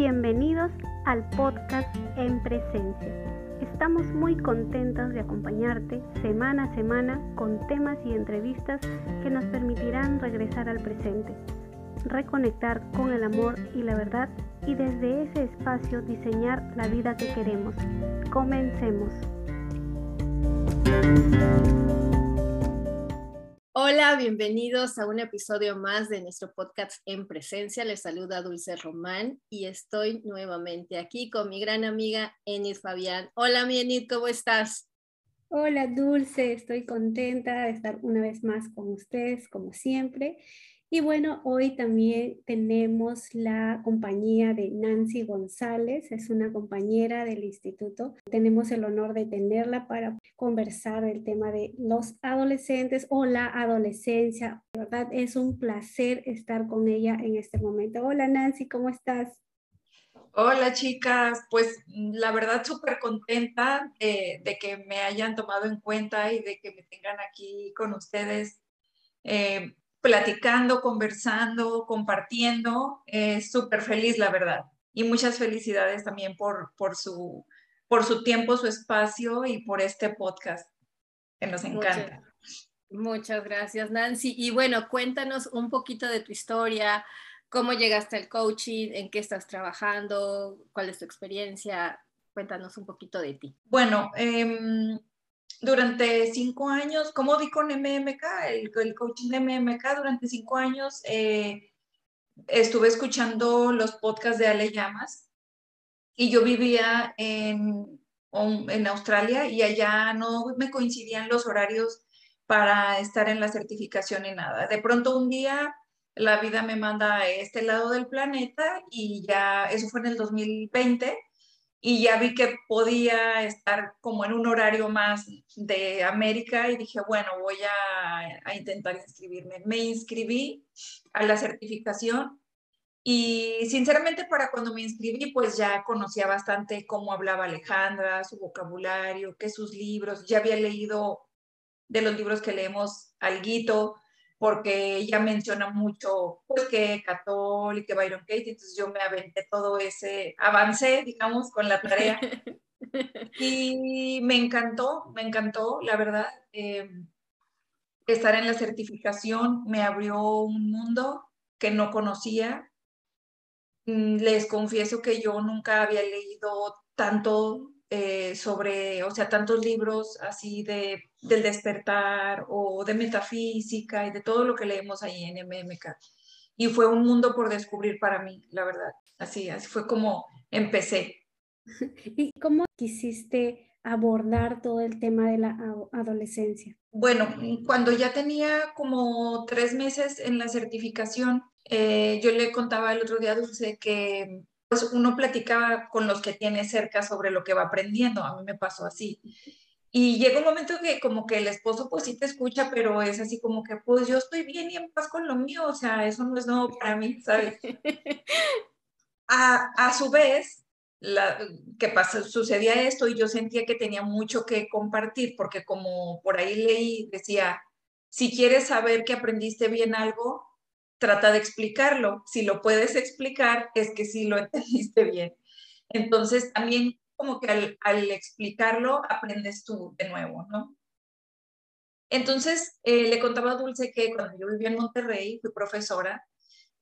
Bienvenidos al podcast En Presencia. Estamos muy contentos de acompañarte semana a semana con temas y entrevistas que nos permitirán regresar al presente, reconectar con el amor y la verdad y desde ese espacio diseñar la vida que queremos. Comencemos. Hola, bienvenidos a un episodio más de nuestro podcast En Presencia. Les saluda Dulce Román y estoy nuevamente aquí con mi gran amiga Enid Fabián. Hola, mi Enid, ¿cómo estás? Hola, Dulce, estoy contenta de estar una vez más con ustedes, como siempre. Y bueno, hoy también tenemos la compañía de Nancy González, es una compañera del instituto. Tenemos el honor de tenerla para conversar el tema de los adolescentes o la adolescencia. Verdad, es un placer estar con ella en este momento. Hola Nancy, ¿cómo estás? Hola chicas, pues la verdad súper contenta de, que me hayan tomado en cuenta y de que me tengan aquí con ustedes. Eh, platicando, conversando, compartiendo. Es súper feliz, la verdad. Y muchas felicidades también por, por, su, por su tiempo, su espacio y por este podcast que nos encanta. Muchas, gracias, Nancy. Y bueno, cuéntanos un poquito de tu historia, cómo llegaste al coaching, en qué estás trabajando, cuál es tu experiencia. Cuéntanos un poquito de ti. Bueno, eh, durante cinco años, como di con MMK, el, el coaching de MMK, durante cinco años eh, estuve escuchando los podcasts de Ale Llamas y yo vivía en, en Australia y allá no me coincidían los horarios para estar en la certificación ni nada. De pronto un día la vida me manda a este lado del planeta y ya, eso fue en el 2020 y ya vi que podía estar como en un horario más de América y dije, bueno, voy a, intentar inscribirme. Me inscribí a la certificación y sinceramente para cuando me inscribí pues ya conocía bastante cómo hablaba Alejandra, su vocabulario, que sus libros, ya había leído de los libros que leemos alguito, porque ella menciona mucho, pues que Católica, que Byron Katie, entonces yo me aventé todo ese, avancé, digamos, con la tarea. y me encantó, me encantó, la verdad. Eh, estar en la certificación me abrió un mundo que no conocía. Mm, les confieso que yo nunca había leído tanto eh, sobre, o sea, tantos libros así de, del despertar o de metafísica y de todo lo que leemos ahí en MMK. Y fue un mundo por descubrir para mí, la verdad. Así, así fue como empecé. ¿Y cómo quisiste abordar todo el tema de la adolescencia? Bueno, cuando ya tenía como tres meses en la certificación, eh, yo le contaba el otro día a Dulce que pues uno platicaba con los que tiene cerca sobre lo que va aprendiendo. A mí me pasó así. Y llega un momento que como que el esposo pues sí te escucha, pero es así como que pues yo estoy bien y en paz con lo mío, o sea, eso no es nuevo para mí, ¿sabes? A, a su vez, la, que pasa, sucedía esto y yo sentía que tenía mucho que compartir, porque como por ahí leí, decía, si quieres saber que aprendiste bien algo, trata de explicarlo. Si lo puedes explicar, es que sí lo entendiste bien. Entonces, también como que al, explicarlo, aprendes tú de nuevo, ¿no? Entonces, eh, le contaba a Dulce que cuando yo vivía en Monterrey, fui profesora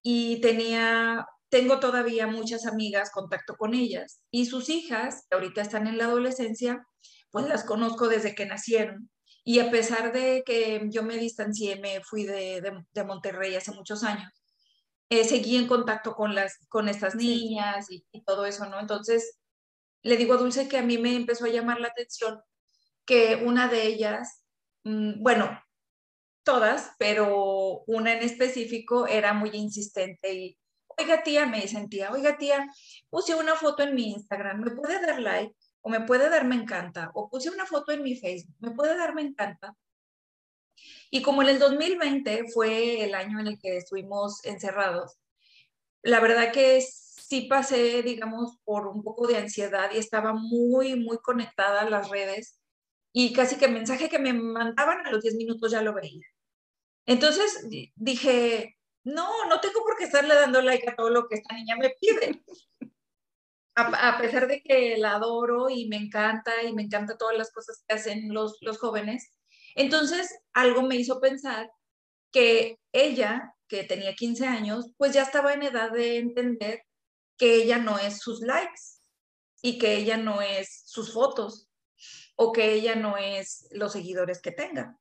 y tenía, tengo todavía muchas amigas, contacto con ellas y sus hijas, que ahorita están en la adolescencia, pues las conozco desde que nacieron y a pesar de que yo me distancié, me fui de, de, Monterrey hace muchos años, eh, seguí en contacto con, las, con estas niñas y, todo eso, ¿no? Entonces, le digo a Dulce que a mí me empezó a llamar la atención que una de ellas, mm, bueno, todas, pero una en específico era muy insistente y, oiga tía, me sentía, oiga tía, puse una foto en mi Instagram, ¿me puede dar like? o me puede dar me encanta, o puse una foto en mi Facebook, me puede dar me encanta. Y como en el 2020 fue el año en el que estuvimos encerrados, la verdad que sí pasé, digamos, por un poco de ansiedad y estaba muy, muy conectada a las redes y casi que el mensaje que me mandaban a los 10 minutos ya lo veía. Entonces dije, no, no tengo por qué estarle dando like a todo lo que esta niña me pide. a, pesar de que la adoro y me encanta y me encanta todas las cosas que hacen los, los jóvenes, entonces algo me hizo pensar que ella, que tenía 15 años, pues ya estaba en edad de entender que ella no es sus likes y que ella no es sus fotos o que ella no es los seguidores que tenga.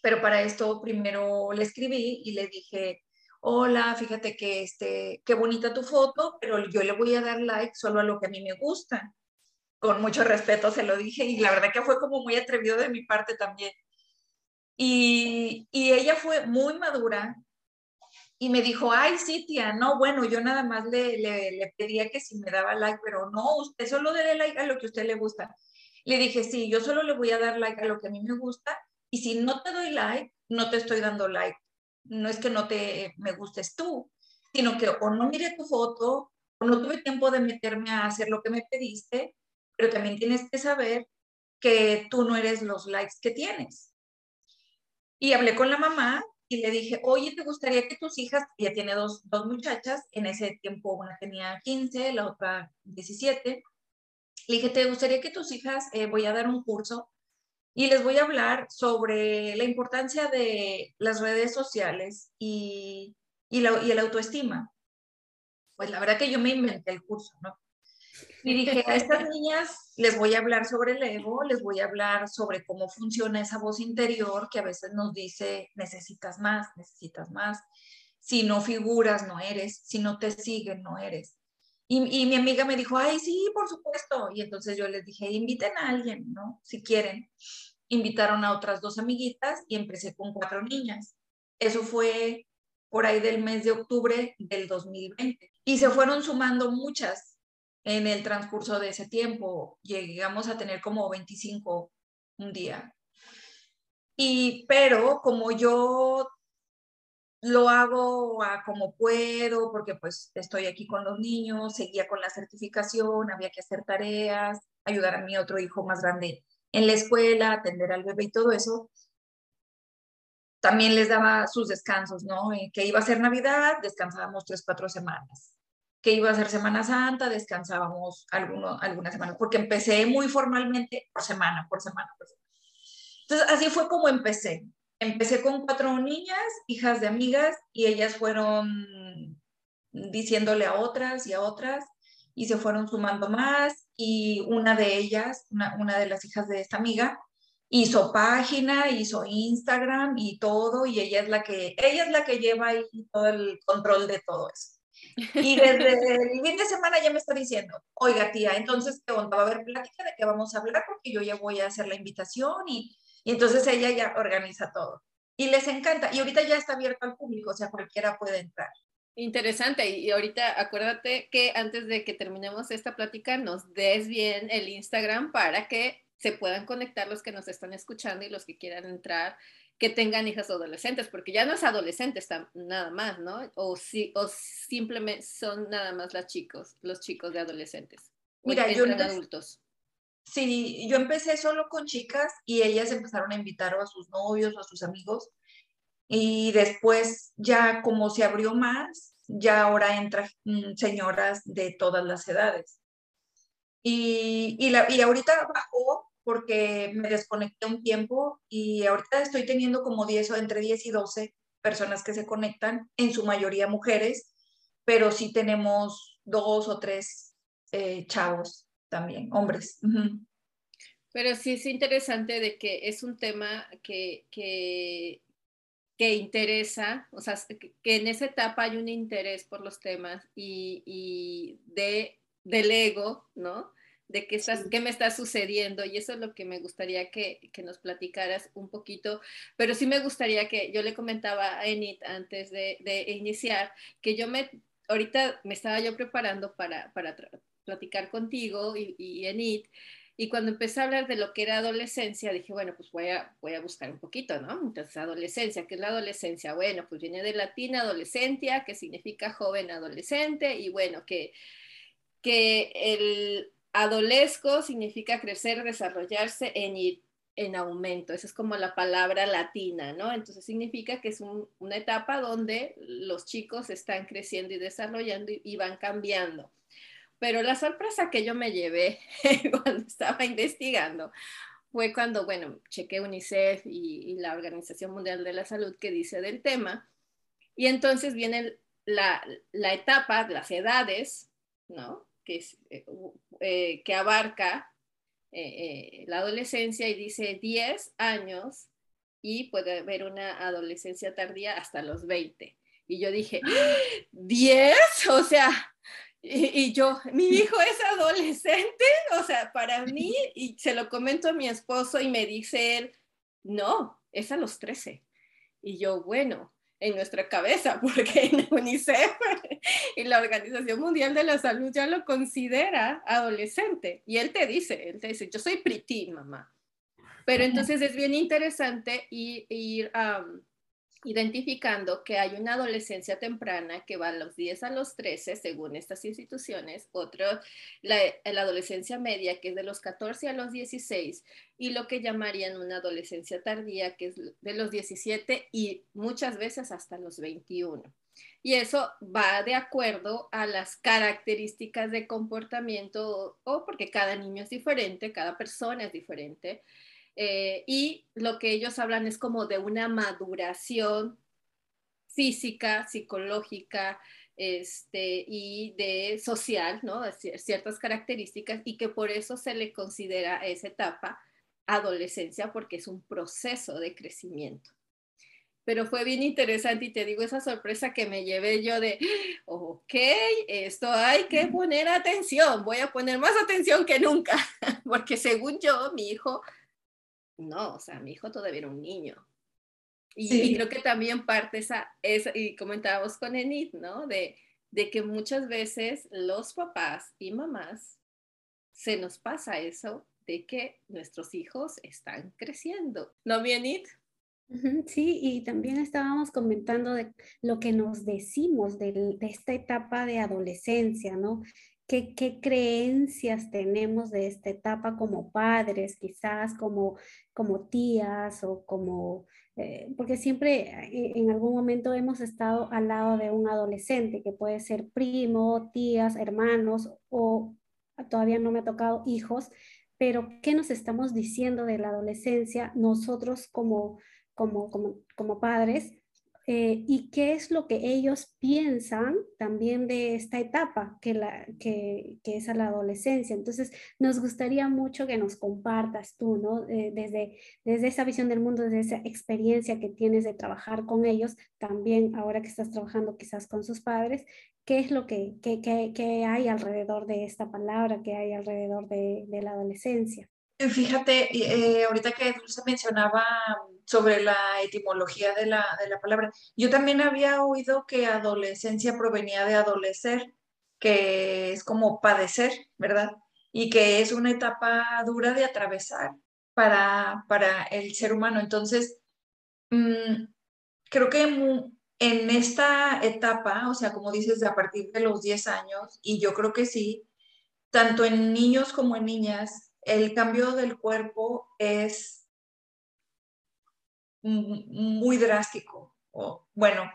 Pero para esto primero le escribí y le dije, hola, fíjate que este, qué bonita tu foto, pero yo le voy a dar like solo a lo que a mí me gusta. Con mucho respeto se lo dije y la verdad que fue como muy atrevido de mi parte también. Y, y ella fue muy madura y me dijo, ay, sí, tía, no, bueno, yo nada más le, le, pedía que si me daba like, pero no, usted solo dé like a lo que a usted le gusta. Le dije, sí, yo solo le voy a dar like a lo que a mí me gusta y si no te doy like, no te estoy dando like no es que no te me gustes tú, sino que o no mire tu foto, o no tuve tiempo de meterme a hacer lo que me pediste, pero también tienes que saber que tú no eres los likes que tienes. Y hablé con la mamá y le dije, oye, ¿te gustaría que tus hijas, ella tiene dos, dos muchachas, en ese tiempo una tenía 15, la otra 17, le dije, ¿te gustaría que tus hijas, eh, voy a dar un curso y les voy a hablar sobre la importancia de las redes sociales y, y, la, y el autoestima. Pues la verdad que yo me inventé el curso, ¿no? Y dije, a estas niñas les voy a hablar sobre el ego, les voy a hablar sobre cómo funciona esa voz interior que a veces nos dice, necesitas más, necesitas más. Si no figuras, no eres. Si no te siguen, no eres. Y, y, mi amiga me dijo, ay, sí, por supuesto. Y entonces yo les dije, inviten a alguien, ¿no? Si quieren invitaron a otras dos amiguitas y empecé con cuatro niñas. Eso fue por ahí del mes de octubre del 2020. Y se fueron sumando muchas en el transcurso de ese tiempo. Llegamos a tener como 25 un día. Y, pero como yo lo hago a como puedo, porque pues estoy aquí con los niños, seguía con la certificación, había que hacer tareas, ayudar a mi otro hijo más grande en la escuela, atender al bebé y todo eso, también les daba sus descansos, ¿no? Eh, que iba a ser Navidad, descansábamos tres, cuatro semanas. Que iba a ser Semana Santa, descansábamos alguno, algunas semanas, porque empecé muy formalmente por semana, por semana, por semana. Entonces, así fue como empecé. Empecé con cuatro niñas, hijas de amigas, y ellas fueron diciéndole a otras y a otras, y se fueron sumando más, y una de ellas, una, de las hijas de esta amiga, hizo página, hizo Instagram y todo, y ella es la que, ella es la que lleva ahí todo el control de todo eso. Y desde el fin de semana ya me está diciendo, oiga tía, entonces, ¿qué onda? ¿Va a haber plática de qué vamos a hablar? Porque yo ya voy a hacer la invitación y, entonces ella ya organiza todo. Y les encanta. Y ahorita ya está abierto al público, o sea, cualquiera puede entrar. Interesante. Y ahorita acuérdate que antes de que terminemos esta plática nos des bien el Instagram para que se puedan conectar los que nos están escuchando y los que quieran entrar, que tengan hijas adolescentes, porque ya no es adolescentes nada más, ¿no? O, si, o simplemente son nada más las chicos, los chicos de adolescentes. Mira, yo adultos. Sí, yo empecé solo con chicas y ellas empezaron a invitar a sus novios o a sus amigos y después ya como se abrió más, ya ahora entran mm, señoras de todas las edades. Y, y, la, y ahorita bajó porque me desconecté un tiempo y ahorita estoy teniendo como 10 o entre 10 y 12 personas que se conectan, en su mayoría mujeres, pero sí tenemos dos o tres eh, chavos también, hombres. Pero sí es interesante de que es un tema que, que que interesa, o sea, que en esa etapa hay un interés por los temas y, de, del ego, ¿no? De qué, estás, qué me está sucediendo y eso es lo que me gustaría que, nos platicaras un poquito, pero sí me gustaría que yo le comentaba a Enid antes de, iniciar que yo me, ahorita me estaba yo preparando para, para platicar contigo y, y Enid y cuando empecé a hablar de lo que era adolescencia, dije, bueno, pues voy a, voy a buscar un poquito, ¿no? Entonces, adolescencia, ¿qué es la adolescencia? Bueno, pues viene de latín adolescencia, que significa joven adolescente, y bueno, que, que el adolesco significa crecer, desarrollarse en en aumento. Esa es como la palabra latina, ¿no? Entonces significa que es una etapa donde los chicos están creciendo y desarrollando y van cambiando. Pero la sorpresa que yo me llevé cuando estaba investigando fue cuando, bueno, chequé UNICEF y, la Organización Mundial de la Salud que dice del tema. Y entonces viene la etapa, las edades, ¿no? Que, eh, eh, que abarca eh, la adolescencia y dice 10 años y puede haber una adolescencia tardía hasta los 20. Y yo dije, ¿10? O sea, y, yo, mi hijo es adolescente, o sea, para mí, y se lo comento a mi esposo y me dice él, no, es a los 13. Y yo, bueno, en nuestra cabeza, porque en UNICEF y la Organización Mundial de la Salud ya lo considera adolescente. Y él te dice, él te dice, yo soy pretty, mamá. Pero entonces es bien interesante ir, identificando que hay una adolescencia temprana que va a los 10 a los 13, según estas instituciones, otro, la, adolescencia media, que es de los 14 a los 16, y lo que llamarían una adolescencia tardía, que es de los 17 y muchas veces hasta los 21. Y eso va de acuerdo a las características de comportamiento o porque cada niño es diferente, cada persona es diferente. Eh, y lo que ellos hablan es como de una maduración física, psicológica este, y de social, ¿no? ciertas características y que por eso se le considera esa etapa adolescencia porque es un proceso de crecimiento. Pero fue bien interesante y te digo esa sorpresa que me llevé yo de, ok, esto hay que poner atención, voy a poner más atención que nunca, porque según yo, mi hijo no, o sea, mi hijo todavía era un niño. Y, creo que también parte esa, esa, y comentábamos con Enid, ¿no? De, de que muchas veces los papás y mamás se nos pasa eso de que nuestros hijos están creciendo. ¿No, mi Enid? Sí, y también estábamos comentando de lo que nos decimos de, de, esta etapa de adolescencia, ¿no? ¿Qué, creencias tenemos de esta etapa como padres, quizás como, como tías o como, eh, porque siempre eh, en algún momento hemos estado al lado de un adolescente que puede ser primo, tías, hermanos o todavía no me ha tocado hijos, pero ¿qué nos estamos diciendo de la adolescencia nosotros como, como, como, como padres? Eh, y qué es lo que ellos piensan también de esta etapa que, es a la adolescencia. Entonces, nos gustaría mucho que nos compartas tú, ¿no? Eh, desde, esa visión del mundo, desde esa experiencia que tienes de trabajar con ellos, también ahora que estás trabajando quizás con sus padres, ¿qué es lo que, hay alrededor de esta palabra, qué hay alrededor de, de la adolescencia? Fíjate, eh, ahorita que Dulce mencionaba sobre la etimología de la, de la palabra, yo también había oído que adolescencia provenía de adolecer, que es como padecer, ¿verdad? Y que es una etapa dura de atravesar para, para el ser humano. Entonces, mm, creo que en esta etapa, o sea, como dices, a partir de los 10 años, y yo creo que sí, tanto en niños como en niñas, el cambio del cuerpo es muy drástico. bueno,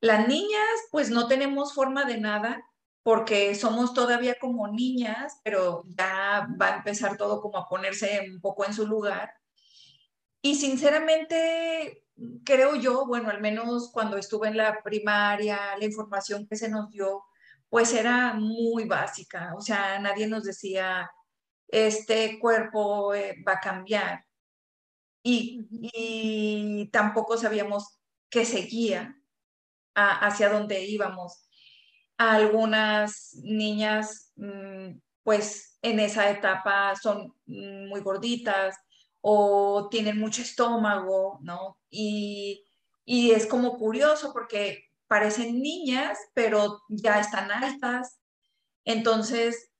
las niñas pues no tenemos forma de nada porque somos todavía como niñas, pero ya va a empezar todo como a ponerse un poco en su lugar. Y sinceramente, creo yo, bueno, al menos cuando estuve en la primaria, la información que se nos dio, pues era muy básica. O sea, nadie nos decía, este cuerpo eh, va a cambiar. Y, tampoco sabíamos qué seguía, hacia dónde íbamos. Algunas niñas, mm, pues en esa etapa son muy gorditas o tienen mucho estómago, ¿no? Y, y es como curioso porque parecen niñas, pero ya están altas. Entonces,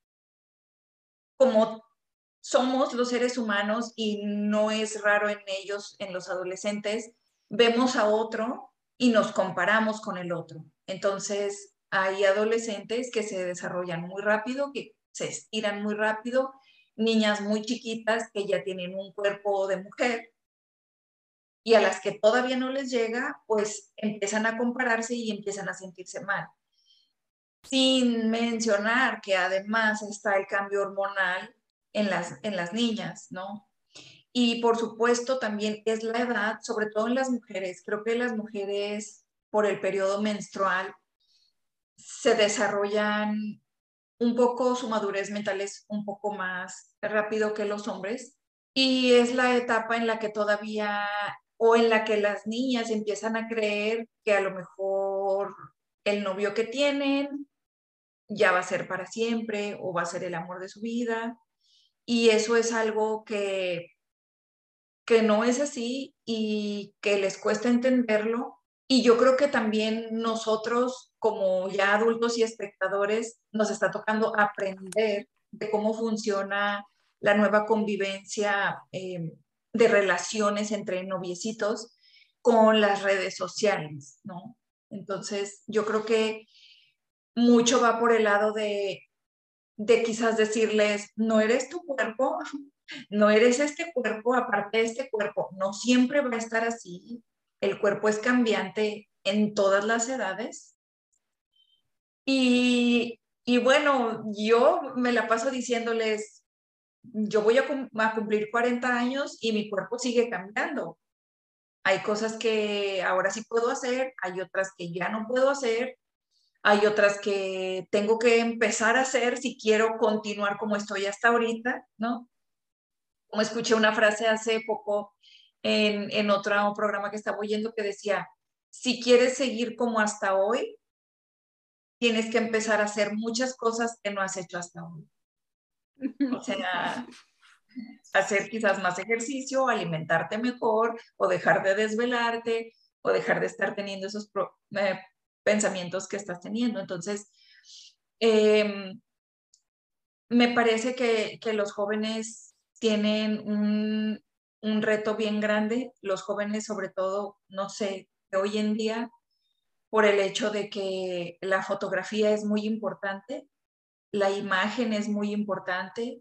como somos los seres humanos y no es raro en ellos, en los adolescentes, vemos a otro y nos comparamos con el otro. Entonces, hay adolescentes que se desarrollan muy rápido, que se estiran muy rápido, niñas muy chiquitas que ya tienen un cuerpo de mujer y a las que todavía no les llega, pues empiezan a compararse y empiezan a sentirse mal. Sin mencionar que además está el cambio hormonal en las, en las niñas, ¿no? Y por supuesto también es la edad, sobre todo en las mujeres. Creo que las mujeres por el periodo menstrual se desarrollan un poco, su madurez mental es un poco más rápido que los hombres. Y es la etapa en la que todavía, o en la que las niñas empiezan a creer que a lo mejor el novio que tienen ya va a ser para siempre o va a ser el amor de su vida. Y eso es algo que que no es así y que les cuesta entenderlo. Y yo creo que también nosotros, como ya adultos y espectadores, nos está tocando aprender de cómo funciona la nueva convivencia eh, de relaciones entre noviecitos con las redes sociales, ¿no? Entonces, yo creo que mucho va por el lado de, de quizás decirles, no eres tu cuerpo, no eres este cuerpo, aparte de este cuerpo, no siempre va a estar así. El cuerpo es cambiante en todas las edades. Y, bueno, yo me la paso diciéndoles, yo voy a, cumplir 40 años y mi cuerpo sigue cambiando. Hay cosas que ahora sí puedo hacer, hay otras que ya no puedo hacer, hay otras que tengo que empezar a hacer si quiero continuar como estoy hasta ahorita, ¿no? como escuché una frase hace poco en, en otro programa que estaba oyendo que decía, si quieres seguir como hasta hoy, tienes que empezar a hacer muchas cosas que no has hecho hasta hoy. O sea, hacer quizás más ejercicio, alimentarte mejor, o dejar de desvelarte, o dejar de estar teniendo esos eh, pensamientos que estás teniendo. Entonces, em, me parece que, que, los jóvenes tienen un, reto bien grande, los jóvenes sobre todo, no sé, de hoy en día, por el hecho de que la fotografía es muy importante, la imagen es muy importante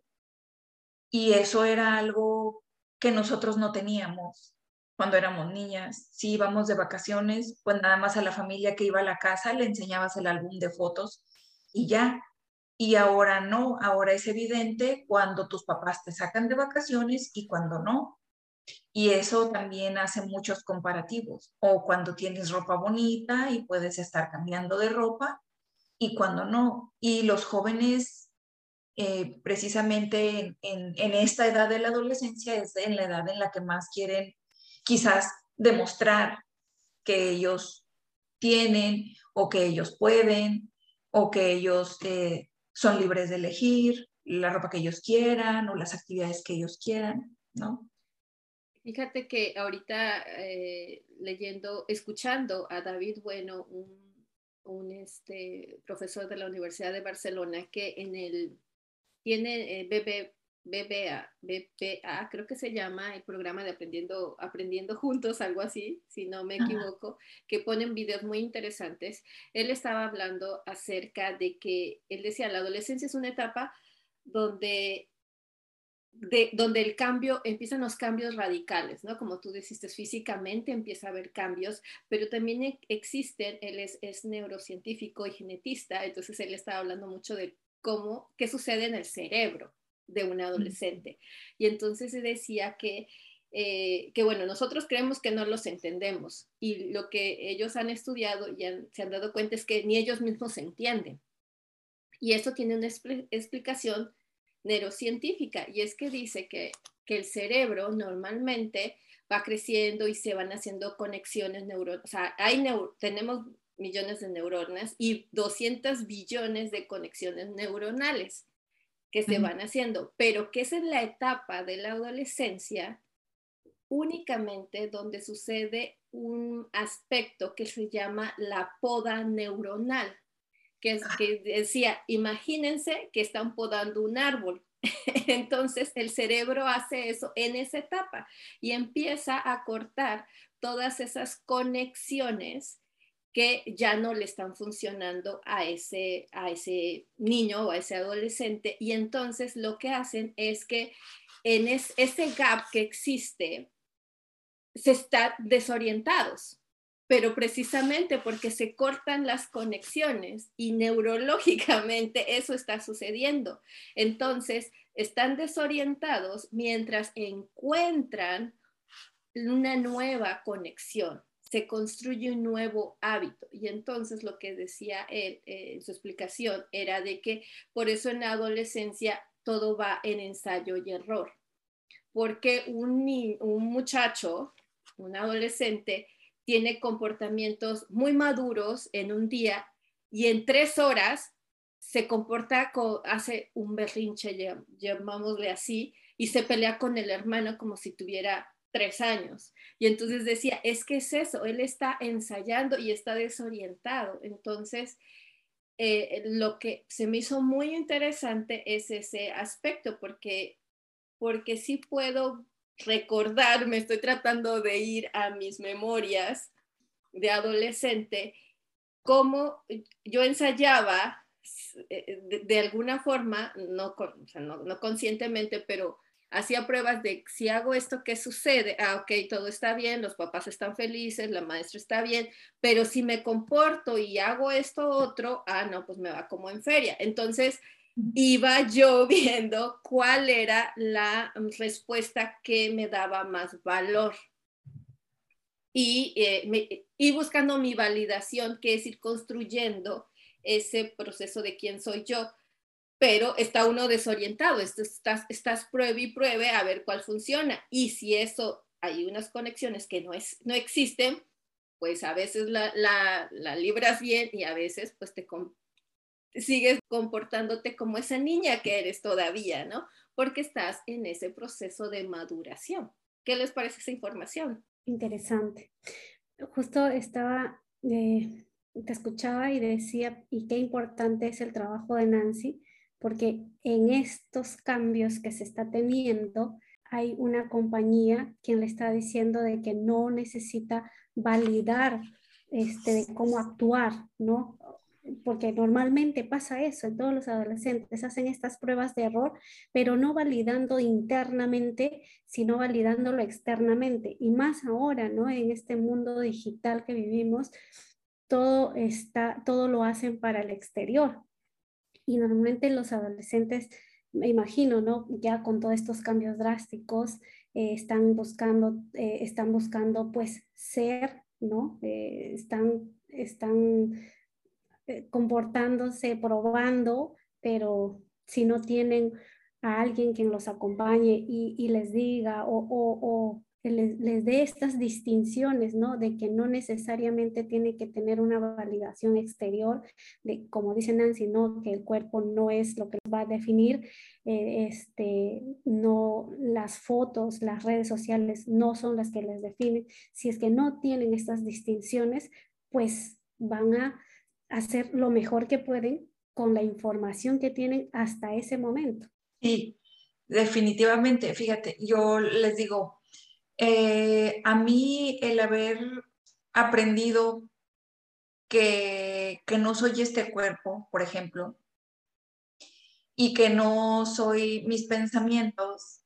y eso era algo que nosotros no teníamos cuando éramos niñas. Si íbamos de vacaciones, pues nada más a la familia que iba a la casa le enseñabas el álbum de fotos y ya, y ahora no, ahora es evidente cuando tus papás te sacan de vacaciones y cuando no. Y eso también hace muchos comparativos. O cuando tienes ropa bonita y puedes estar cambiando de ropa y cuando no. Y los jóvenes, eh, precisamente en, en esta edad de la adolescencia, es en la edad en la que más quieren quizás demostrar que ellos tienen o que ellos pueden o que ellos eh, son libres de elegir la ropa que ellos quieran o las actividades que ellos quieran, ¿no? Fíjate que ahorita eh, leyendo, escuchando a David Bueno, un, un, este, profesor de la Universidad de Barcelona, que en el, tiene eh, bebé BBA, BPA, creo que se llama el programa de Aprendiendo, Aprendiendo Juntos, algo así, si no me equivoco, que ponen videos muy interesantes. Él estaba hablando acerca de que, él decía, la adolescencia es una etapa donde, de, donde el cambio, empiezan los cambios radicales, ¿no? Como tú dijiste, físicamente empieza a haber cambios, pero también e, existen, él es, es neurocientífico y genetista, entonces él estaba hablando mucho de cómo, qué sucede en el cerebro de un adolescente. Y entonces se decía que, eh, que, bueno, nosotros creemos que no los entendemos y lo que ellos han estudiado y se han dado cuenta es que ni ellos mismos se entienden. Y eso tiene una explicación neurocientífica y es que dice que, que el cerebro normalmente va creciendo y se van haciendo conexiones neuronales. O sea, hay tenemos millones de neuronas y 200 billones de conexiones neuronales que se van haciendo, pero que es en la etapa de la adolescencia únicamente donde sucede un aspecto que se llama la poda neuronal, que, es, ah. que decía, imagínense que están podando un árbol. Entonces el cerebro hace eso en esa etapa y empieza a cortar todas esas conexiones que ya no le están funcionando a ese, a ese niño o a ese adolescente. Y entonces lo que hacen es que en ese gap que existe, se están desorientados. pero precisamente porque se cortan las conexiones y neurológicamente eso está sucediendo. Entonces, están desorientados mientras encuentran una nueva conexión, se construye un nuevo hábito. Y entonces lo que decía él eh, en su explicación era de que por eso en la adolescencia todo va en ensayo y error, porque un, un muchacho, un adolescente, tiene comportamientos muy maduros en un día y en tres horas se comporta, hace un berrinche, llamámosle así, y se pelea con el hermano como si tuviera tres años. Y entonces decía, es que es eso, él está ensayando y está desorientado. Entonces, eh, lo que se me hizo muy interesante es ese aspecto, porque, porque sí puedo recordar, me estoy tratando de ir a mis memorias de adolescente, cómo yo ensayaba eh, de, alguna forma, no, no, conscientemente, pero hacía pruebas de si hago esto, ¿qué sucede? Ah, ok, todo está bien, los papás están felices, la maestra está bien, pero si me comporto y hago esto otro, ah, no, pues me va como en feria. Entonces, iba yo viendo cuál era la respuesta que me daba más valor. Y, eh, y buscando mi validación, que es ir construyendo ese proceso de quién soy yo. Pero está uno desorientado, estás, estás pruebe y pruebe a ver cuál funciona. Y si eso, hay unas conexiones que no, es, no existen, pues a veces la, la, la libras bien y a veces pues te, sigues comportándote como esa niña que eres todavía, ¿no? Porque estás en ese proceso de maduración. ¿Qué les parece esa información? Interesante. Justo estaba, eh, te escuchaba y decía, y qué importante es el trabajo de Nancy, porque en estos cambios que se está teniendo, hay una compañía quien le está diciendo de que no necesita validar este, de cómo actuar, ¿no? porque normalmente pasa eso, en todos los adolescentes hacen estas pruebas de error, pero no validando internamente, sino validándolo externamente. Y más ahora, ¿no? En este mundo digital que vivimos, todo, está, todo lo hacen para el exterior. Y normalmente los adolescentes, me imagino, ¿no? Ya con todos estos cambios drásticos, eh, están buscando, eh, están buscando pues ser, ¿no? Eh, están, están comportándose, probando, pero si no tienen a alguien quien los acompañe y, les diga o, o, les, les, dé estas distinciones, ¿no? De que no necesariamente tiene que tener una validación exterior, de, como dice Nancy, ¿no? Que el cuerpo no es lo que va a definir, eh, este, no, las fotos, las redes sociales no son las que les definen. Si es que no tienen estas distinciones, pues van a hacer lo mejor que pueden con la información que tienen hasta ese momento. Sí, definitivamente. Fíjate, yo les digo, eh, a mí el haber aprendido que, no soy este cuerpo, por ejemplo, y que no soy mis pensamientos,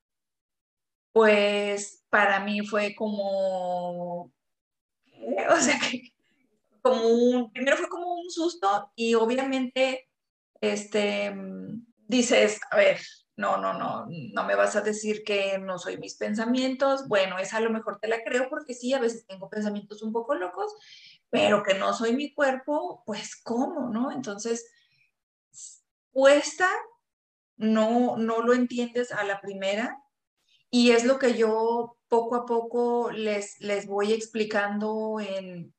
pues para mí fue como, o sea, que, como un, primero fue como un susto y obviamente, este, dices, a ver, no, no, no, no me vas a decir que no soy mis pensamientos. Bueno, esa a lo mejor te la creo porque sí, a veces tengo pensamientos un poco locos, pero que no soy mi cuerpo, pues cómo, ¿no? Entonces, cuesta, no, no lo entiendes a la primera y es lo que yo poco a poco les, les voy explicando en,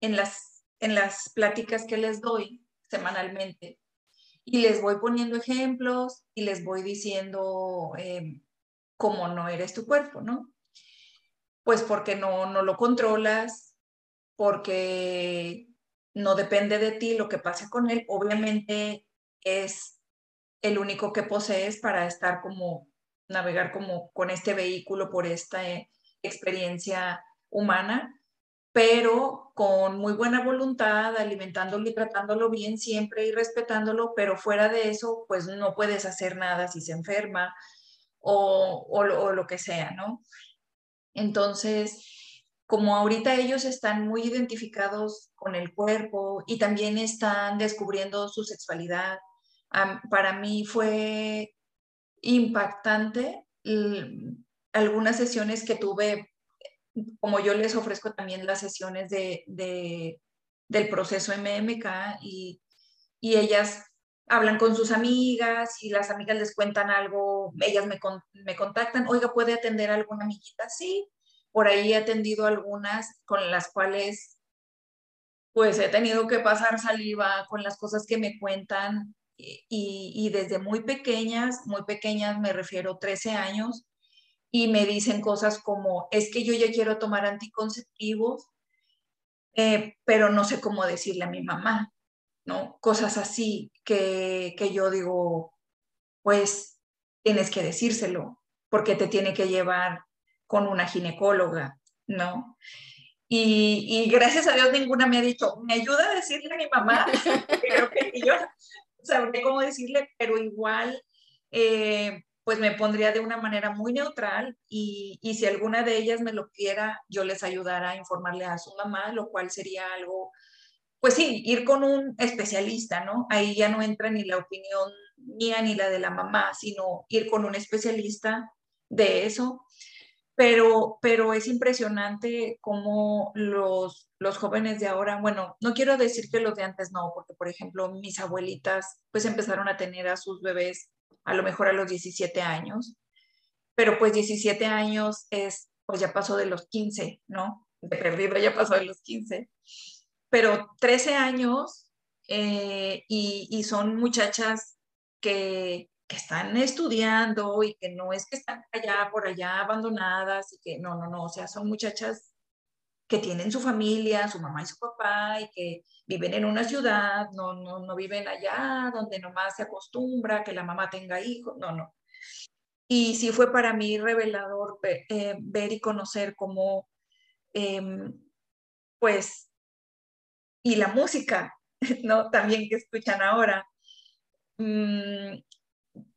en las, en las pláticas que les doy semanalmente. Y les voy poniendo ejemplos y les voy diciendo eh, cómo no eres tu cuerpo, ¿no? Pues porque no, no lo controlas, porque no depende de ti lo que pase con él. Obviamente es el único que posees para estar como, navegar como con este vehículo por esta eh, experiencia humana pero con muy buena voluntad, alimentándolo y tratándolo bien siempre y respetándolo, pero fuera de eso, pues no puedes hacer nada si se enferma o, o, lo, que sea, ¿no? Entonces, como ahorita ellos están muy identificados con el cuerpo y también están descubriendo su sexualidad, para mí fue impactante algunas sesiones que tuve, como yo les ofrezco también las sesiones de, del proceso MMK y, y ellas hablan con sus amigas y las amigas les cuentan algo, ellas me, me contactan, oiga, ¿puede atender a alguna amiguita? Sí, por ahí he atendido algunas con las cuales pues he tenido que pasar saliva con las cosas que me cuentan y, y desde muy pequeñas, muy pequeñas me refiero 13 años, y me dicen cosas como, es que yo ya quiero tomar anticonceptivos, eh, pero no sé cómo decirle a mi mamá, ¿no? Cosas así que, que yo digo, pues tienes que decírselo, porque te tiene que llevar con una ginecóloga, ¿no? Y, y, gracias a Dios ninguna me ha dicho, ¿me ayuda a decirle a mi mamá? Creo que yo sabré cómo decirle, pero igual, eh, pues me pondría de una manera muy neutral y, y, si alguna de ellas me lo quiera, yo les ayudara a informarle a su mamá, lo cual sería algo, pues sí, ir con un especialista, ¿no? Ahí ya no entra ni la opinión mía ni la de la mamá, sino ir con un especialista de eso. Pero, pero es impresionante cómo los, los jóvenes de ahora, bueno, no quiero decir que los de antes no, porque por ejemplo mis abuelitas pues empezaron a tener a sus bebés a lo mejor a los 17 años, pero pues 17 años es, pues ya pasó de los 15, ¿no? De perdido ya pasó de los 15, pero 13 años eh, y, son muchachas que, que, están estudiando y que no es que están allá por allá abandonadas y que no, no, no, o sea, son muchachas que tienen su familia, su mamá y su papá, y que viven en una ciudad, no, no, no viven allá donde nomás se acostumbra que la mamá tenga hijos, no, no. Y sí fue para mí revelador eh, ver, y conocer cómo, em, pues, y la música, ¿no? También que escuchan ahora, mm,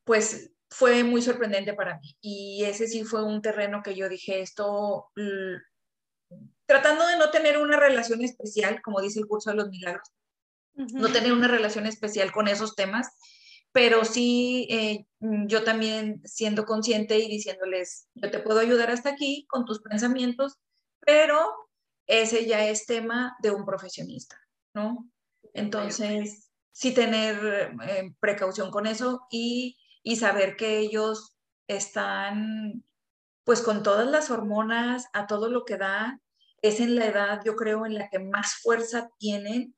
pues fue muy sorprendente para mí. Y ese sí fue un terreno que yo dije, esto tratando de no tener una relación especial, como dice el curso de los milagros, no tener una relación especial con esos temas, pero sí eh, yo también siendo consciente y diciéndoles, yo te puedo ayudar hasta aquí con tus pensamientos, pero ese ya es tema de un profesionista, ¿no? Entonces, sí tener eh, precaución con eso y, y saber que ellos están pues con todas las hormonas a todo lo que da es en la edad, yo creo, en la que más fuerza tienen,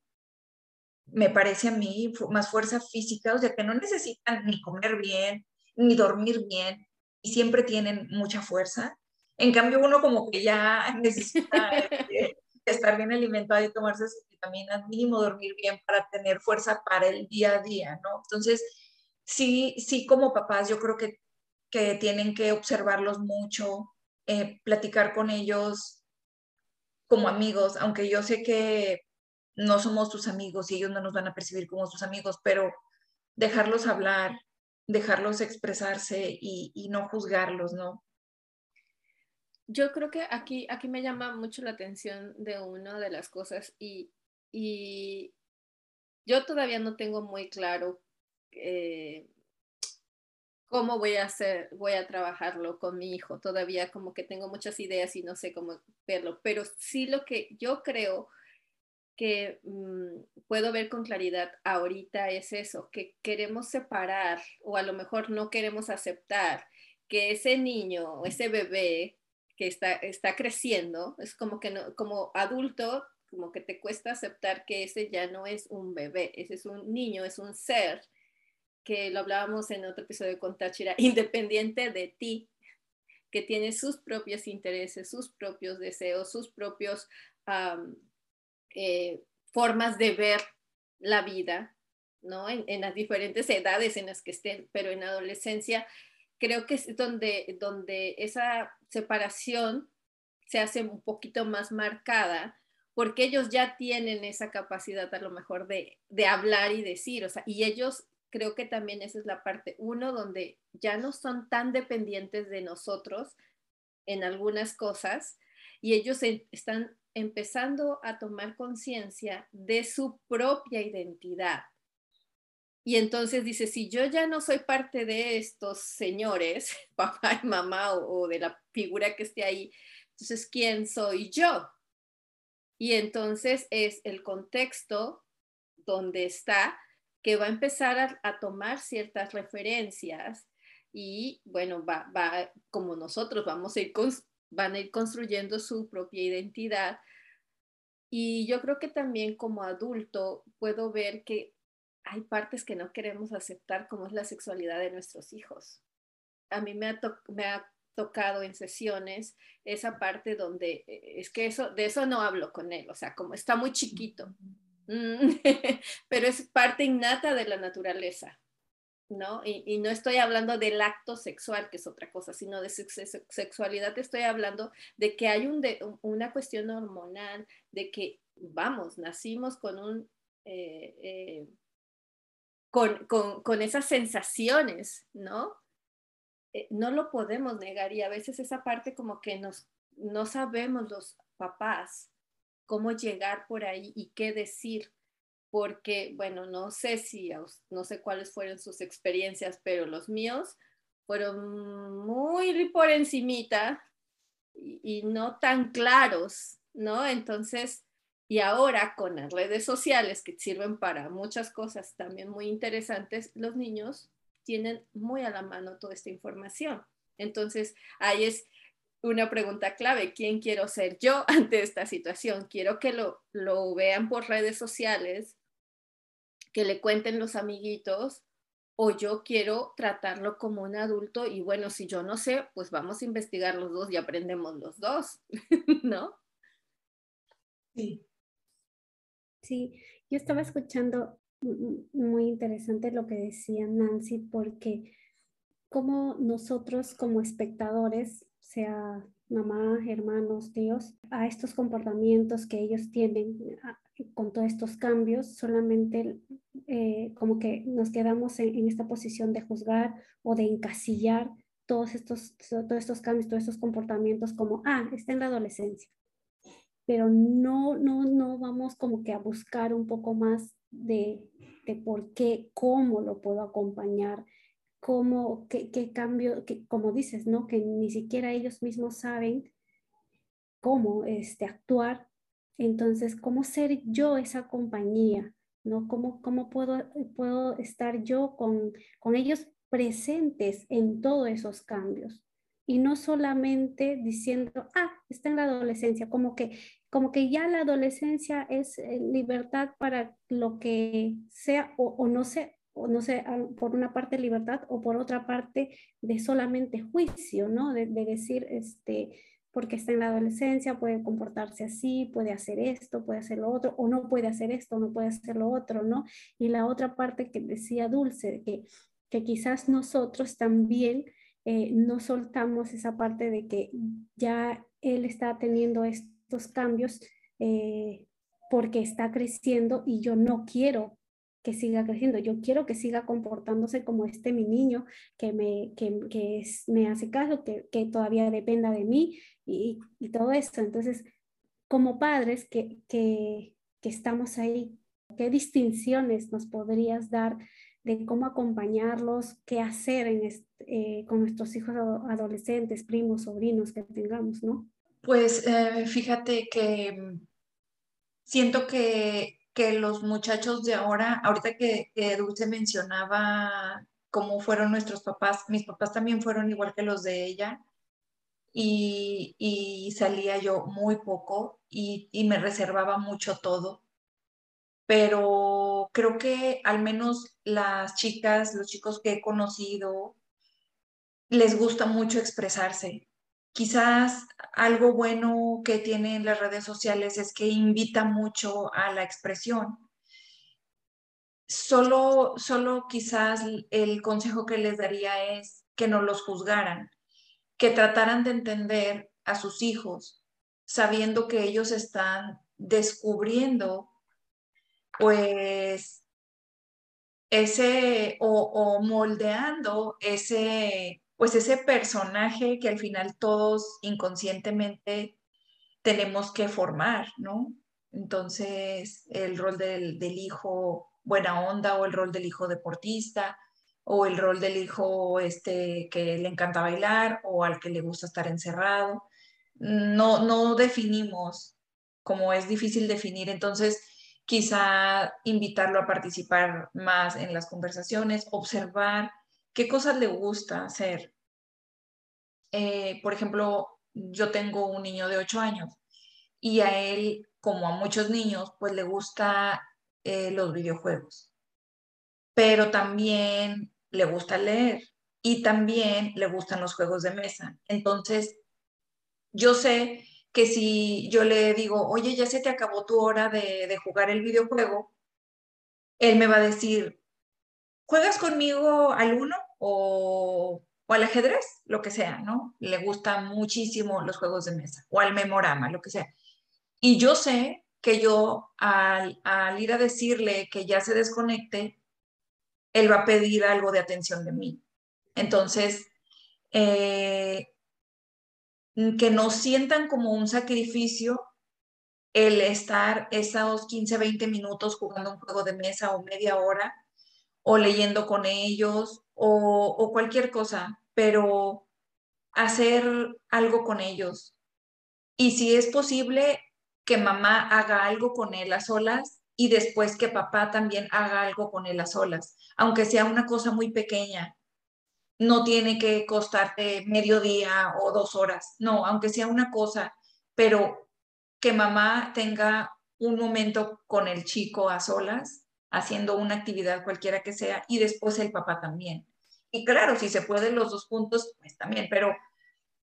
me parece a mí, más fuerza física, o sea, que no necesitan ni comer bien, ni dormir bien, y siempre tienen mucha fuerza. En cambio, uno como que ya necesita este, estar bien alimentado y tomarse sus vitaminas, mínimo dormir bien para tener fuerza para el día a día, ¿no? Entonces, sí, sí, como papás, yo creo que, que tienen que observarlos mucho, eh, platicar con ellos, como amigos, aunque yo sé que no somos tus amigos y ellos no nos van a percibir como sus amigos, pero dejarlos hablar, dejarlos expresarse y, no juzgarlos, ¿no? Yo creo que aquí, aquí me llama mucho la atención de una de las cosas y, yo todavía no tengo muy claro eh, cómo voy a hacer, voy a trabajarlo con mi hijo. Todavía como que tengo muchas ideas y no sé cómo verlo, pero sí lo que yo creo que mm, puedo ver con claridad ahorita es eso, que queremos separar o a lo mejor no queremos aceptar que ese niño o ese bebé que está, está creciendo, es como que no, como adulto, como que te cuesta aceptar que ese ya no es un bebé, ese es un niño, es un ser que lo hablábamos en otro episodio con Tachira, independiente de ti, que tiene sus propios intereses, sus propios deseos, sus propios eh, formas de ver la vida, ¿no? En, las diferentes edades en las que estén, pero en adolescencia creo que es donde, donde esa separación se hace un poquito más marcada porque ellos ya tienen esa capacidad a lo mejor de, de hablar y decir, o sea, y ellos creo que también esa es la parte uno, donde ya no son tan dependientes de nosotros en algunas cosas y ellos están empezando a tomar conciencia de su propia identidad. Y entonces dice, si yo ya no soy parte de estos señores, papá y mamá, o, de la figura que esté ahí, entonces, ¿quién soy yo? Y entonces es el contexto donde está que va a empezar a, tomar ciertas referencias y bueno, va, va, como nosotros vamos a ir, van a ir construyendo su propia identidad. Y yo creo que también como adulto puedo ver que hay partes que no queremos aceptar, como es la sexualidad de nuestros hijos. A mí me ha, me ha tocado en sesiones esa parte donde eh, es que eso, de eso no hablo con él, o sea, como está muy chiquito, pero es parte innata de la naturaleza. ¿no? Y, no estoy hablando del acto sexual, que es otra cosa, sino de sexualidad, estoy hablando de que hay un una cuestión hormonal, de que, vamos, nacimos con. Eh, eh, con, con, esas sensaciones, ¿no? Eh, no lo podemos negar y a veces esa parte como que nos, no sabemos los papás cómo llegar por ahí y qué decir, porque, bueno, no sé si, no sé cuáles fueron sus experiencias, pero los míos fueron muy por encimita y, y no tan claros, ¿no? Entonces, y ahora con las redes sociales que sirven para muchas cosas también muy interesantes, los niños tienen muy a la mano toda esta información. Entonces, ahí es una pregunta clave, ¿quién quiero ser yo ante esta situación? Quiero que lo, lo vean por redes sociales, que le cuenten los amiguitos, o yo quiero tratarlo como un adulto y bueno, si yo no sé, pues vamos a investigar los dos y aprendemos los dos, ¿no? Sí. Sí, yo estaba escuchando muy interesante lo que decía Nancy, porque como nosotros como espectadores, sea mamá, hermanos, tíos, a estos comportamientos que ellos tienen con todos estos cambios, solamente eh, como que nos quedamos en, esta posición de juzgar o de encasillar todos estos, todos estos cambios, todos estos comportamientos como, ah, está en la adolescencia pero no, no, no vamos como que a buscar un poco más de, de por qué, cómo lo puedo acompañar, cómo, qué, qué cambio, que, como dices, ¿no? Que ni siquiera ellos mismos saben cómo este, actuar. Entonces, ¿cómo ser yo esa compañía? ¿no? ¿Cómo, cómo puedo, puedo estar yo con, con ellos presentes en todos esos cambios? y no solamente diciendo, ah, está en la adolescencia, como que, como que ya la adolescencia es eh, libertad para lo que sea o, no sé, o no sé, por una parte libertad o por otra parte de solamente juicio, ¿no? De, decir, este, porque está en la adolescencia, puede comportarse así, puede hacer esto, puede hacer lo otro, o no puede hacer esto, no puede hacer lo otro, ¿no? Y la otra parte que decía Dulce, que, que quizás nosotros también eh, no soltamos esa parte de que ya él está teniendo estos cambios eh, porque está creciendo y yo no quiero que siga creciendo, yo quiero que siga comportándose como este mi niño que me, que, me hace caso, que, todavía dependa de mí y, todo eso. Entonces, como padres que, que, que estamos ahí, ¿qué distinciones nos podrías dar de cómo acompañarlos, qué hacer eh, con nuestros hijos adolescentes, primos, sobrinos que tengamos, ¿no? Pues eh, fíjate que mm, siento que, los muchachos de ahora, ahorita que, Dulce mencionaba cómo fueron nuestros papás, mis papás también fueron igual que los de ella, y, salía yo muy poco y, y me reservaba mucho todo pero creo que al menos las chicas, los chicos que he conocido, les gusta mucho expresarse. Quizás algo bueno que tienen las redes sociales es que invita mucho a la expresión. Solo, solo quizás el consejo que les daría es que no los juzgaran, que trataran de entender a sus hijos, sabiendo que ellos están descubriendo pues ese o, moldeando ese pues ese personaje que al final todos inconscientemente tenemos que formar, ¿no? Entonces, el rol del, hijo buena onda o el rol del hijo deportista o el rol del hijo este, que le encanta bailar o al que le gusta estar encerrado. No, no definimos como es difícil definir. Entonces, quizá invitarlo a participar más en las conversaciones, observar qué cosas le gusta hacer. Eh, por ejemplo, yo tengo un niño de 8 años y a él, como a muchos niños, pues le gusta eh, los videojuegos, pero también le gusta leer y también le gustan los juegos de mesa. Entonces, yo sé que si yo le digo, oye, ya se te acabó tu hora de, jugar el videojuego, él me va a decir, ¿juegas conmigo al uno o, o, al ajedrez? Lo que sea, ¿no? Le gustan muchísimo los juegos de mesa o al memorama, lo que sea. Y yo sé que yo al, al ir a decirle que ya se desconecte, él va a pedir algo de atención de mí. Entonces, eh, que no sientan como un sacrificio el estar esos 15, 20 minutos jugando un juego de mesa o media hora o leyendo con ellos o, cualquier cosa, pero hacer algo con ellos. Y si es posible, que mamá haga algo con él a solas y después que papá también haga algo con él a solas, aunque sea una cosa muy pequeña, no tiene que costarte medio día o dos horas, no, aunque sea una cosa, pero que mamá tenga un momento con el chico a solas, haciendo una actividad cualquiera que sea, y después el papá también. Y claro, si se pueden los dos puntos, pues también, pero,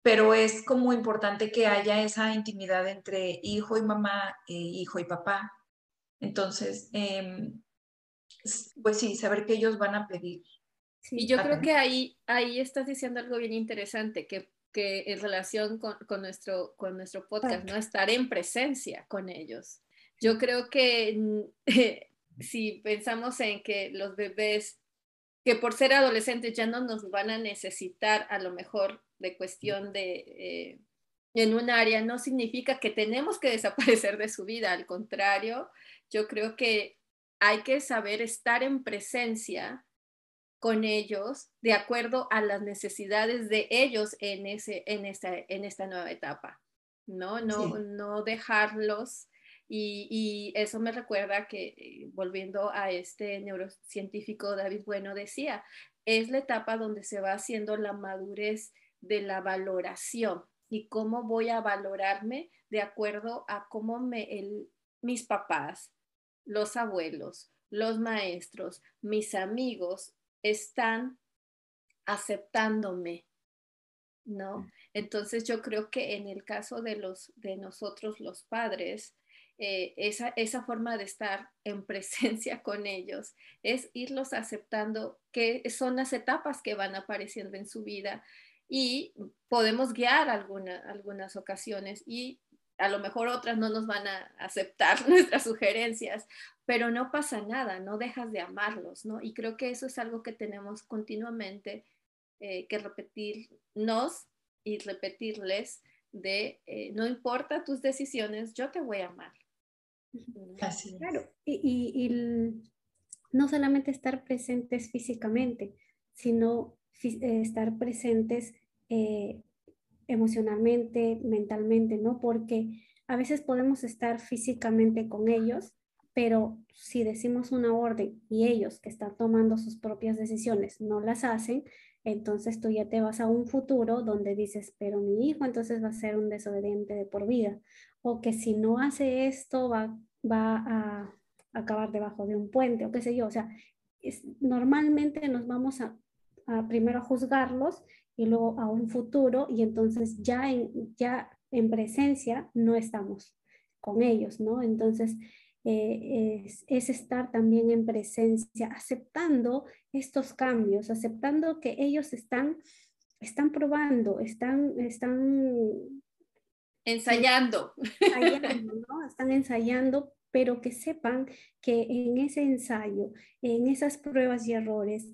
pero es como importante que haya esa intimidad entre hijo y mamá, e hijo y papá. Entonces, em, pues sí, saber que ellos van a pedir y yo creo que ahí, ahí estás diciendo algo bien interesante, que, que en relación con, con, nuestro, con nuestro podcast, ¿no? Estar en presencia con ellos. Yo creo que si pensamos en que los bebés, que por ser adolescentes ya no nos van a necesitar a lo mejor de cuestión de... Eh, en un área no significa que tenemos que desaparecer de su vida, al contrario, yo creo que hay que saber estar en presencia con ellos de acuerdo a las necesidades de ellos en, ese, en, esta, en esta nueva etapa, ¿no? No, no dejarlos. Y, y, eso me recuerda que, eh, volviendo a este neurocientífico David Bueno, decía, es la etapa donde se va haciendo la madurez de la valoración y cómo voy a valorarme de acuerdo a cómo me, el, mis papás, los abuelos, los maestros, mis amigos están aceptándome, ¿no? Entonces yo creo que en el caso de, los, de nosotros los padres, eh, esa, esa forma de estar en presencia con ellos es irlos aceptando que son las etapas que van apareciendo en su vida y podemos guiar alguna, algunas ocasiones y a lo mejor otras no nos van a aceptar nuestras sugerencias, pero no pasa nada, no dejas de amarlos, ¿no? Y creo que eso es algo que tenemos continuamente eh, que repetirnos y repetirles de, eh, no importa tus decisiones, yo te voy a amar. Claro, y, no solamente estar presentes físicamente, sino eh, estar presentes emocionalmente, mentalmente, ¿no? Porque a veces podemos estar físicamente con ellos, pero si decimos una orden y ellos que están tomando sus propias decisiones no las hacen, entonces tú ya te vas a un futuro donde dices, pero mi hijo entonces va a ser un desobediente de por vida, o que si no hace esto va, va a acabar debajo de un puente, o qué sé yo, o sea, es, normalmente nos vamos a, primero a juzgarlos y luego a un futuro y entonces ya en, ya en presencia no estamos con ellos, ¿no? Entonces eh, es, es, estar también en presencia, aceptando estos cambios, aceptando que ellos están, están probando, están, están ensayando. ensayando ¿no? Están ensayando, pero que sepan que en ese ensayo, en esas pruebas y errores,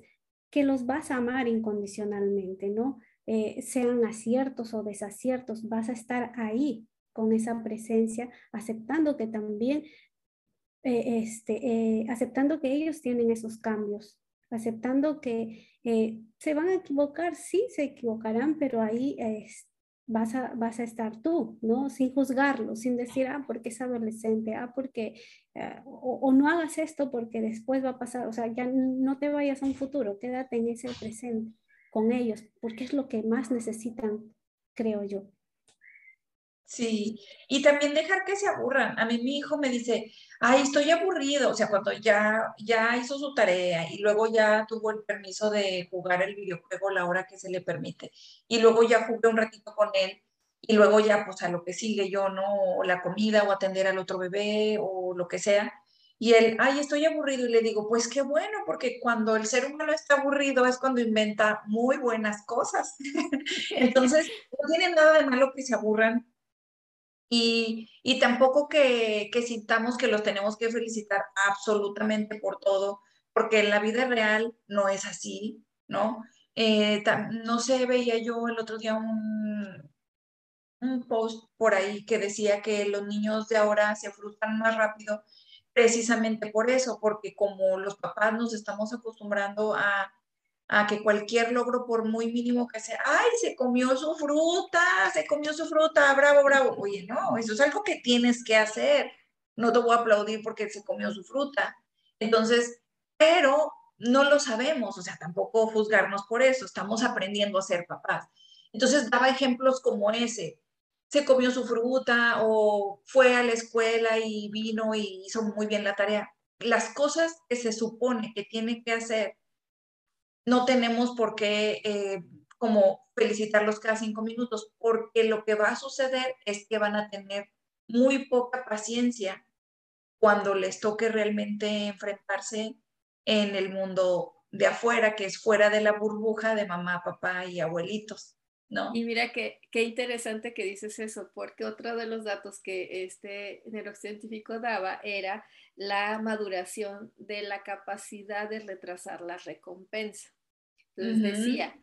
que los vas a amar incondicionalmente, ¿no? Eh, sean aciertos o desaciertos, vas a estar ahí con esa presencia, aceptando que también, eh, este, eh, aceptando que ellos tienen esos cambios, aceptando que eh, se van a equivocar, sí se equivocarán, pero ahí vas, a, vas a estar tú, ¿no? Sin juzgarlo, sin decir, ah, porque es adolescente, ah, porque, o, o, no hagas esto porque después va a pasar, o sea, ya no te vayas a un futuro, quédate en ese presente con ellos, porque es lo que más necesitan, creo yo. Sí, y también dejar que se aburran. A mí mi hijo me dice, ay, estoy aburrido, o sea, cuando ya, ya hizo su tarea y luego ya tuvo el permiso de jugar el videojuego la hora que se le permite, y luego ya jugué un ratito con él, y luego ya, pues a lo que sigue yo, ¿no? O la comida, o atender al otro bebé, o lo que sea. Y él, ay, estoy aburrido, y le digo, pues qué bueno, porque cuando el ser humano está aburrido es cuando inventa muy buenas cosas. Entonces, no tiene nada de malo que se aburran y, y tampoco que, que, sintamos que los tenemos que felicitar absolutamente por todo, porque en la vida real no es así, ¿no? Eh, no sé, veía yo el otro día un, un post por ahí que decía que los niños de ahora se frustran más rápido precisamente por eso, porque como los papás nos estamos acostumbrando a a que cualquier logro, por muy mínimo que sea, ay, se comió su fruta, se comió su fruta, bravo, bravo. Oye, no, eso es algo que tienes que hacer. No te voy a aplaudir porque se comió su fruta. Entonces, pero no lo sabemos, o sea, tampoco juzgarnos por eso, estamos aprendiendo a ser papás. Entonces, daba ejemplos como ese. Se comió su fruta o fue a la escuela y vino y hizo muy bien la tarea. Las cosas que se supone que tiene que hacer no tenemos por qué eh, como felicitarlos cada cinco minutos, porque lo que va a suceder es que van a tener muy poca paciencia cuando les toque realmente enfrentarse en el mundo de afuera, que es fuera de la burbuja de mamá, papá y abuelitos. ¿No? Y mira qué, qué interesante que dices eso, porque otro de los datos que este neurocientífico daba era la maduración de la capacidad de retrasar la recompensa. Entonces decía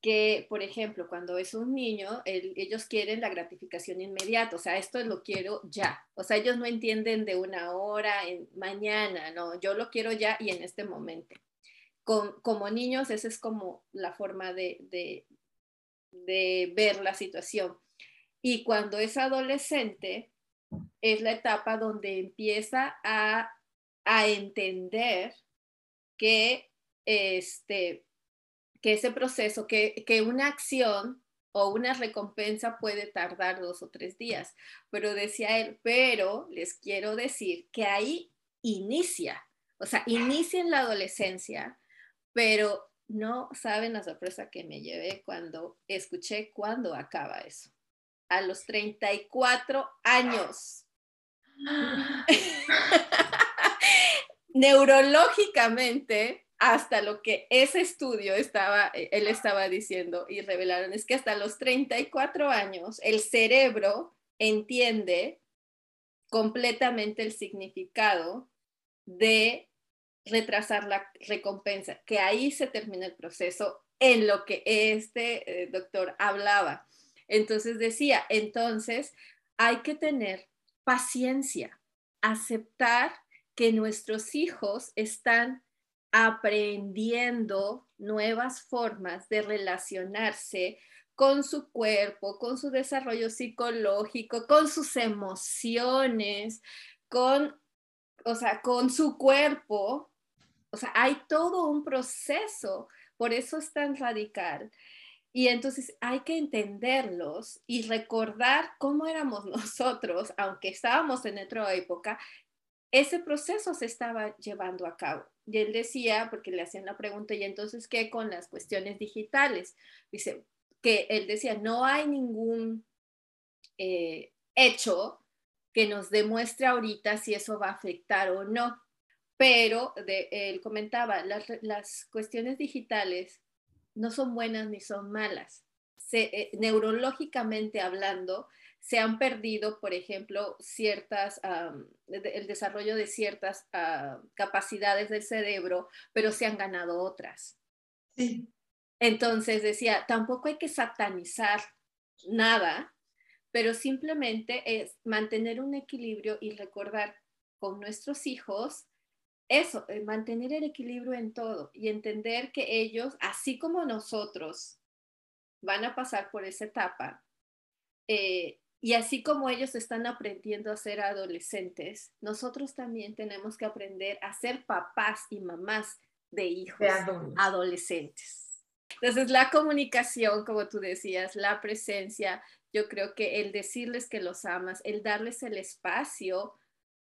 que, por ejemplo, cuando es un niño, ellos quieren la gratificación inmediata, o sea, esto lo quiero ya, o sea, ellos no entienden de una hora, en mañana, no, yo lo quiero ya y en este momento. como niños, esa es como la forma de, de, de ver la situación. Y cuando es adolescente, es la etapa donde empieza a, a entender que, este, que ese proceso, que, que una acción o una recompensa puede tardar dos o tres días. Pero decía él, pero les quiero decir que ahí inicia, o sea, inicia en la adolescencia, pero no saben la sorpresa que me llevé cuando escuché cuándo acaba eso. A los 34 años. Neurológicamente, hasta lo que ese estudio estaba, eh, él estaba diciendo y revelaron, es que hasta los 34 años el cerebro entiende completamente el significado de retrasar la recompensa, que ahí se termina el proceso en lo que este eh, doctor hablaba. Entonces decía, entonces hay que tener paciencia, aceptar que nuestros hijos están aprendiendo nuevas formas de relacionarse con su cuerpo, con su desarrollo psicológico, con sus emociones, con, o sea, con su cuerpo. O sea, hay todo un proceso, por eso es tan radical. Y entonces hay que entenderlos y recordar cómo éramos nosotros, aunque estábamos en otra época, ese proceso se estaba llevando a cabo. Y él decía, porque le hacían la pregunta, ¿y entonces qué con las cuestiones digitales? Dice que él decía, no hay ningún eh, hecho que nos demuestre ahorita si eso va a afectar o no. Pero él comentaba, las, cuestiones digitales no son buenas ni son malas. Eh, neurológicamente hablando, se han perdido, por ejemplo, ciertas, el desarrollo de ciertas ah, capacidades del cerebro, pero se han ganado otras. Entonces decía, tampoco hay que satanizar nada, pero simplemente es mantener un equilibrio y recordar con nuestros hijos eso, eh, mantener el equilibrio en todo y entender que ellos, así como nosotros, van a pasar por esa etapa. Eh, y así como ellos están aprendiendo a ser adolescentes, nosotros también tenemos que aprender a ser papás y mamás de hijos adolescentes. Entonces, la comunicación, como tú decías, la presencia, yo creo que el decirles que los amas, el darles el espacio,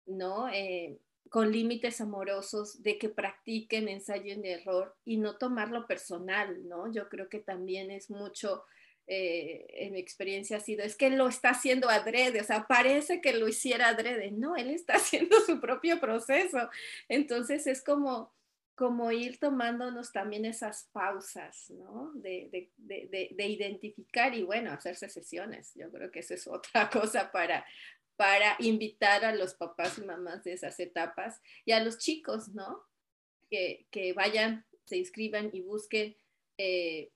¿no? Eh, con límites amorosos de que practiquen ensayo y error y no tomarlo personal, ¿no? Yo creo que también es mucho, eh, en mi experiencia ha sido, es que lo está haciendo adrede, o sea, parece que lo hiciera adrede, no, él está haciendo su propio proceso. Entonces es como, como ir tomándonos también esas pausas, ¿no? De, de, de, identificar y bueno, hacerse sesiones. Yo creo que eso es otra cosa para, para invitar a los papás y mamás de esas etapas y a los chicos, ¿no? Que, que vayan, se inscriban y busquen eh,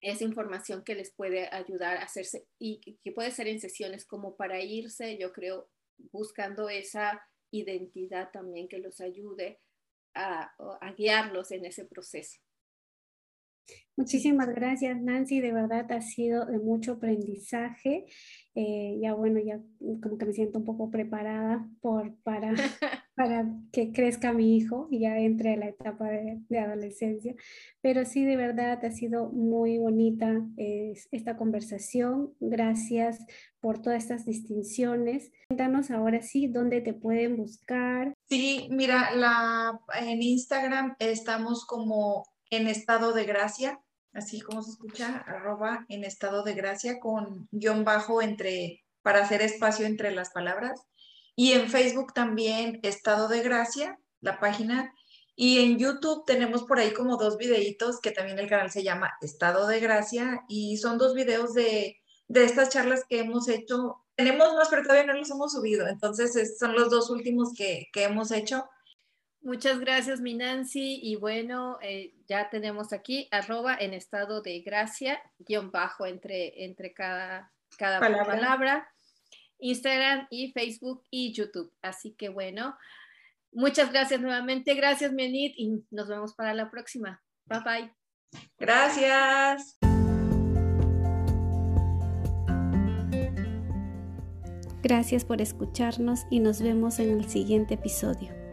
esa información que les puede ayudar a hacerse y que puede ser en sesiones como para irse, yo creo, buscando esa identidad también que los ayude a, a guiarlos en ese proceso. Muchísimas gracias, Nancy. De verdad ha sido de mucho aprendizaje. Eh, ya bueno, ya como que me siento un poco preparada por, para, para que crezca mi hijo y ya entre a la etapa de, adolescencia. Pero sí, de verdad ha sido muy bonita esta conversación. Gracias por todas estas distinciones. Cuéntanos ahora sí dónde te pueden buscar. Sí, mira, la, en Instagram estamos como en estado de gracia, así como se escucha, arroba en estado de gracia con guion bajo entre, para hacer espacio entre las palabras. Y en Facebook también estado de gracia, la página. Y en YouTube tenemos por ahí como dos videitos que también el canal se llama Estado de Gracia y son dos videos de, de estas charlas que hemos hecho. Tenemos más, pero todavía no los hemos subido. Entonces son los dos últimos que, que hemos hecho Muchas gracias, mi Nancy. Y bueno, eh, ya tenemos aquí arroba en estado de gracia, guion bajo entre, entre cada, cada palabra. Instagram y Facebook y YouTube. Así que bueno, muchas gracias nuevamente. Gracias, Menit, y nos vemos para la próxima. Bye bye. Gracias. Gracias por escucharnos y nos vemos en el siguiente episodio.